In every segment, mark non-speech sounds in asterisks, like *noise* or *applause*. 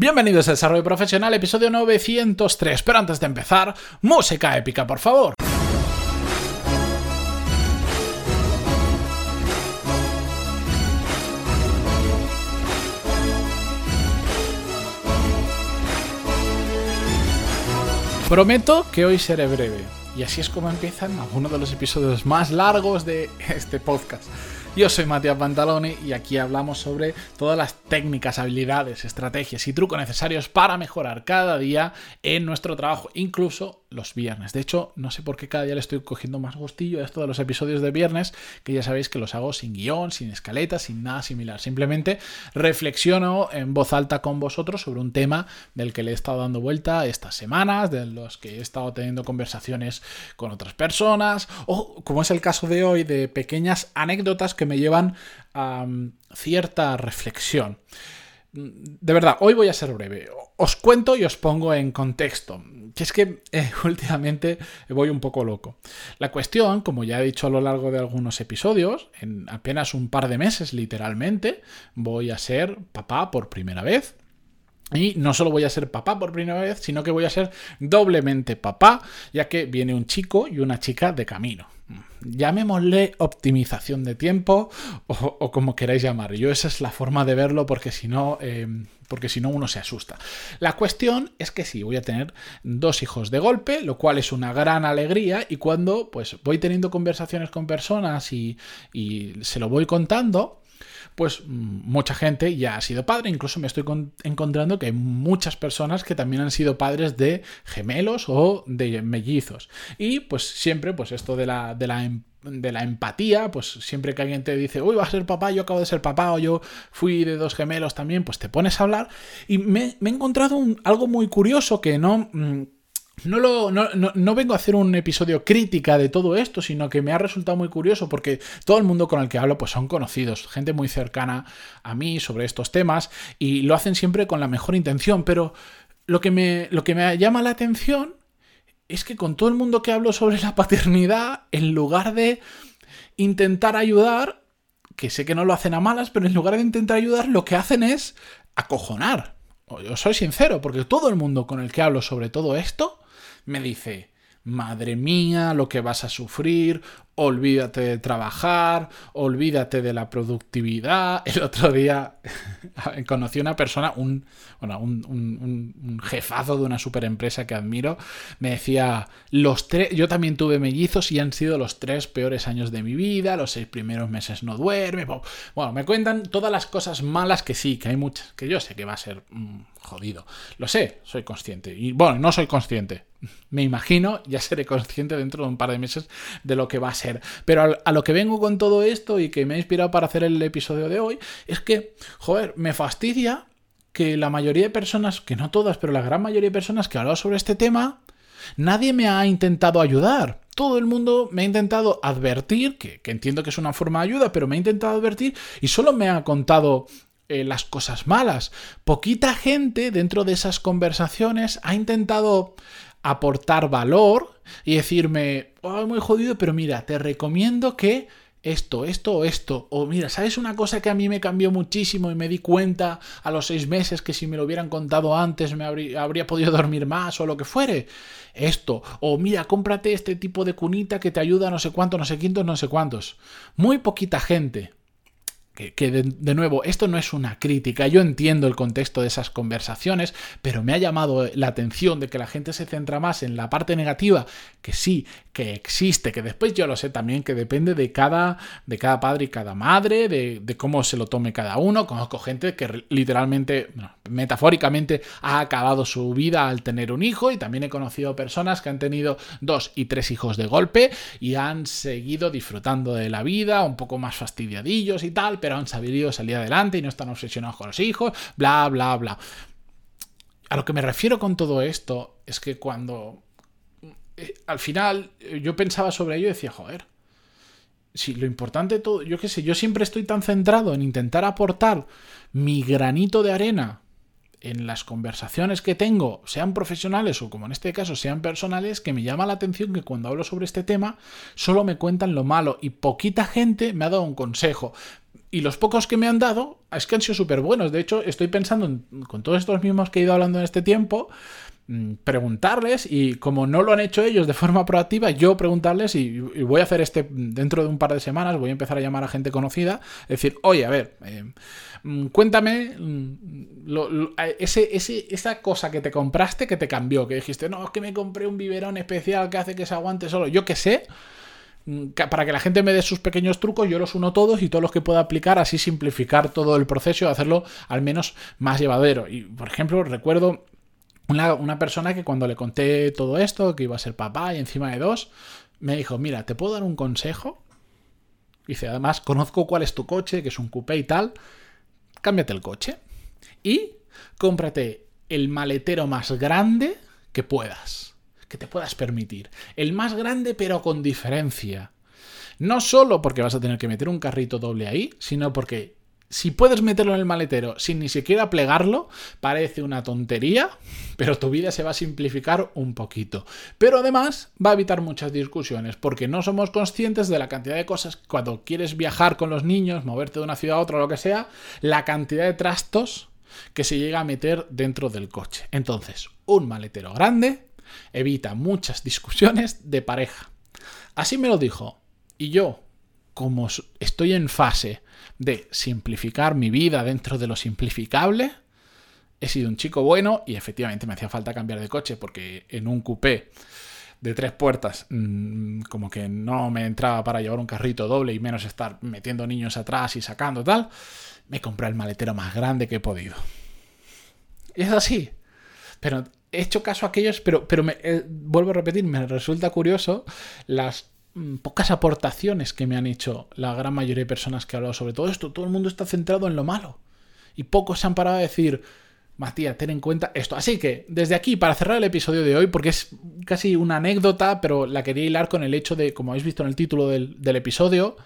Bienvenidos a Desarrollo Profesional, episodio 903. Pero antes de empezar, música épica, por favor. Prometo que hoy seré breve. Y así es como empiezan algunos de los episodios más largos de este podcast. Yo soy Matías Pantaloni y aquí hablamos sobre todas las técnicas, habilidades, estrategias y trucos necesarios para mejorar cada día en nuestro trabajo, incluso los viernes. De hecho, no sé por qué cada día le estoy cogiendo más gustillo a esto de los episodios de viernes, que ya sabéis que los hago sin guion, sin escaleta, sin nada similar. Simplemente reflexiono en voz alta con vosotros sobre un tema del que le he estado dando vuelta estas semanas, de los que he estado teniendo conversaciones con otras personas, o como es el caso de hoy, de pequeñas anécdotas que me llevan a mm, cierta reflexión. De verdad, hoy voy a ser breve. Os cuento y os pongo en contexto. Que es que eh, *laughs* últimamente voy un poco loco. La cuestión, como ya he dicho a lo largo de algunos episodios, en apenas un par de meses literalmente, voy a ser papá por primera vez. Y no solo voy a ser papá por primera vez, sino que voy a ser doblemente papá, ya que viene un chico y una chica de camino. Llamémosle optimización de tiempo o, como queráis llamar. Yo esa es la forma de verlo porque si no, em, porque si no uno se asusta. La cuestión es que sí, voy a tener dos hijos de golpe, lo cual es una gran alegría y cuando pues voy teniendo conversaciones con personas y, y se lo voy contando, pues mm, mucha gente ya ha sido padre. Incluso me estoy encontrando que hay muchas personas que también han sido padres de gemelos o de mellizos. Y pues siempre, pues esto de la, de la em, de la empatía, pues siempre que alguien te dice, uy, vas a ser papá, yo acabo de ser papá, o yo fui de dos gemelos también, pues te pones a hablar. Y me, he encontrado algo muy curioso que no mm, no, lo, no, vengo a hacer un episodio crítica de todo esto, sino que me ha resultado muy curioso porque todo el mundo con el que hablo pues son conocidos, gente muy cercana a mí sobre estos temas y lo hacen siempre con la mejor intención, pero lo que me, lo que me llama la atención es que con todo el mundo que hablo sobre la paternidad, en lugar de intentar ayudar, que sé que no lo hacen a malas, pero en lugar de intentar ayudar, lo que hacen es acojonar. Yo soy sincero, porque todo el mundo con el que hablo sobre todo esto me dice, madre mía, lo que vas a sufrir, olvídate de trabajar, olvídate de la productividad. *laughs* El otro día *laughs* conocí una persona, un, bueno, un, un, jefazo de una super empresa que admiro, me decía, los tres, yo también tuve mellizos y han sido los tres peores años de mi vida, los seis primeros meses no duerme. Bueno, me cuentan todas las cosas malas que sí, que hay muchas, que yo sé que va a ser mm, jodido. Lo sé, soy consciente. Y bueno, no soy consciente. Me imagino, ya seré consciente dentro de un par de meses de lo que va a ser pero a, lo que vengo con todo esto y que me ha inspirado para hacer el episodio de hoy es que, joder, me fastidia que la mayoría de personas, que no todas, pero la gran mayoría de personas que han hablado sobre este tema, nadie me ha intentado ayudar. Todo el mundo me ha intentado advertir, que, entiendo que es una forma de ayuda, pero me ha intentado advertir y solo me ha contado eh, las cosas malas. Poquita gente dentro de esas conversaciones ha intentado aportar valor y decirme, oh, muy jodido, pero mira, te recomiendo que esto, esto o esto. O mira, ¿sabes una cosa que a mí me cambió muchísimo y me di cuenta a los seis meses que si me lo hubieran contado antes me habría, podido dormir más o lo que fuere? Esto. O mira, cómprate este tipo de cunita que te ayuda no sé cuántos, no sé quintos, no sé cuántos. Muy poquita gente que, de, nuevo, esto no es una crítica, yo entiendo el contexto de esas conversaciones, pero me ha llamado la atención de que la gente se centra más en la parte negativa, que sí, que existe, que después yo lo sé también, que depende de cada, de cada padre y cada madre, de, cómo se lo tome cada uno. Conozco gente que literalmente, metafóricamente, ha acabado su vida al tener un hijo y también he conocido personas que han tenido dos y tres hijos de golpe y han seguido disfrutando de la vida, un poco más fastidiadillos y tal, pero han sabido salir adelante y no están obsesionados con los hijos, bla, bla, bla. A lo que me refiero con todo esto es que cuando eh, al final eh, yo pensaba sobre ello y decía, joder, si lo importante todo, yo qué sé, yo siempre estoy tan centrado en intentar aportar mi granito de arena en las conversaciones que tengo, sean profesionales o como en este caso sean personales, que me llama la atención que cuando hablo sobre este tema solo me cuentan lo malo y poquita gente me ha dado un consejo y los pocos que me han dado es que han sido súper buenos. De hecho, estoy pensando con todos estos mismos que he ido hablando en este tiempo, mm, preguntarles y como no lo han hecho ellos de forma proactiva, yo preguntarles y, voy a hacer este dentro de un par de semanas, voy a empezar a llamar a gente conocida, decir, oye, a ver, eh, mm, cuéntame mm, ese, esa cosa que te compraste que te cambió, que dijiste, no, es que me compré un biberón especial que hace que se aguante solo, yo qué sé, para que la gente me dé sus pequeños trucos, yo los uno todos y todos los que pueda aplicar, así simplificar todo el proceso y hacerlo al menos más llevadero. Y, por ejemplo, recuerdo una, persona que cuando le conté todo esto, que iba a ser papá y encima de dos, me dijo, mira, ¿te puedo dar un consejo? Dice, además, conozco cuál es tu coche, que es un coupé y tal. Cámbiate el coche. Y cómprate el maletero más grande que puedas que te puedas permitir. El más grande pero con diferencia. No solo porque vas a tener que meter un carrito doble ahí, sino porque si puedes meterlo en el maletero sin ni siquiera plegarlo, parece una tontería, pero tu vida se va a simplificar un poquito. Pero además va a evitar muchas discusiones, porque no somos conscientes de la cantidad de cosas cuando quieres viajar con los niños, moverte de una ciudad a otra, lo que sea, la cantidad de trastos que se llega a meter dentro del coche. Entonces, un maletero grande evita muchas discusiones de pareja. Así me lo dijo. Y yo, como estoy en fase de simplificar mi vida dentro de lo simplificable, he sido un chico bueno y efectivamente me hacía falta cambiar de coche porque en un coupé de tres puertas mm, como que no me entraba para llevar un carrito doble y menos estar metiendo niños atrás y sacando tal, me compré el maletero más grande que he podido. Y es así. Pero he hecho caso a aquellos, pero, pero me, eh, vuelvo a repetir, me resulta curioso las mm, pocas aportaciones que me han hecho la gran mayoría de personas que he hablado sobre todo esto. Todo el mundo está centrado en lo malo. Y pocos se han parado a decir, Matías, ten en cuenta esto. Así que, desde aquí, para cerrar el episodio de hoy, porque es casi una anécdota, pero la quería hilar con el hecho de, como habéis visto en el título del, del episodio,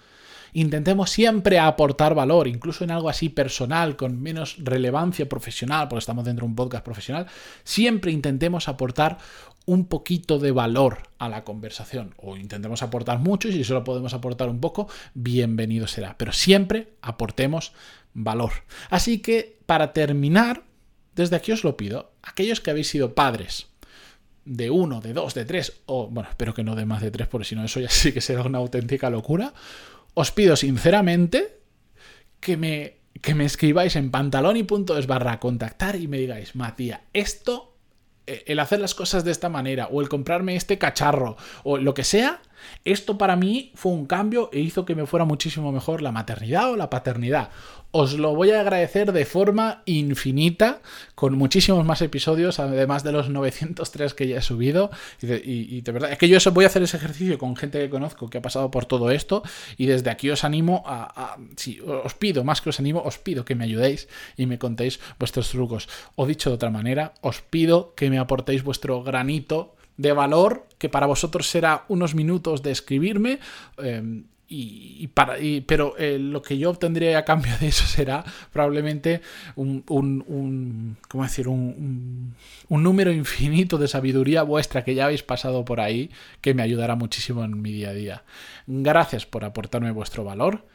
intentemos siempre aportar valor, incluso en algo así personal, con menos relevancia profesional, porque estamos dentro de un podcast profesional, siempre intentemos aportar un poquito de valor a la conversación o intentemos aportar mucho y si solo podemos aportar un poco, bienvenido será, pero siempre aportemos valor. Así que para terminar, desde aquí os lo pido, aquellos que habéis sido padres, de uno, de dos, de tres, o bueno, espero que no de más de tres, porque si no eso ya *laughs* sí que será una auténtica locura os pido sinceramente que me, que me escribáis en pantaloni.es barra contactar y me digáis, Matías, esto, eh, el hacer las cosas de esta manera, o el comprarme este cacharro, o lo que sea, esto para mí fue un cambio e hizo que me fuera muchísimo mejor la maternidad o la paternidad. Os lo voy a agradecer de forma infinita, con muchísimos más episodios, además de los 903 que ya he subido. Y de, verdad, es que yo voy a hacer ese ejercicio con gente que conozco que ha pasado por todo esto. Y desde aquí os animo a. si os pido, más que os animo, os pido que me ayudéis y me contéis vuestros trucos. O dicho de otra manera, os pido que me aportéis vuestro granito de valor que para vosotros será unos minutos de escribirme. Em, y, para, pero eh, lo que yo obtendré a cambio de eso será probablemente un, un, ¿cómo decir? Un, un, número infinito de sabiduría vuestra que ya habéis pasado por ahí que me ayudará muchísimo en mi día a día. Gracias por aportarme vuestro valor.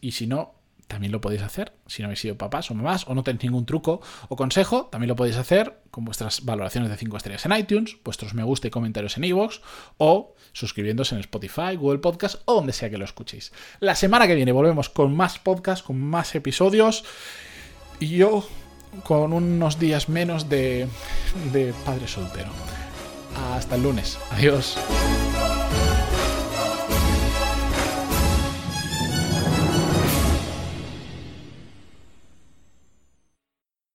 Y si no, también lo podéis hacer. Si no habéis sido papás o mamás o no tenéis ningún truco o consejo, también lo podéis hacer con vuestras valoraciones de 5 estrellas en iTunes, vuestros me gusta y comentarios en iVoox o suscribiéndose en Spotify, Google Podcast o donde sea que lo escuchéis. La semana que viene volvemos con más podcasts, con más episodios y yo con unos días menos de, de padre soltero. Hasta el lunes. Adiós.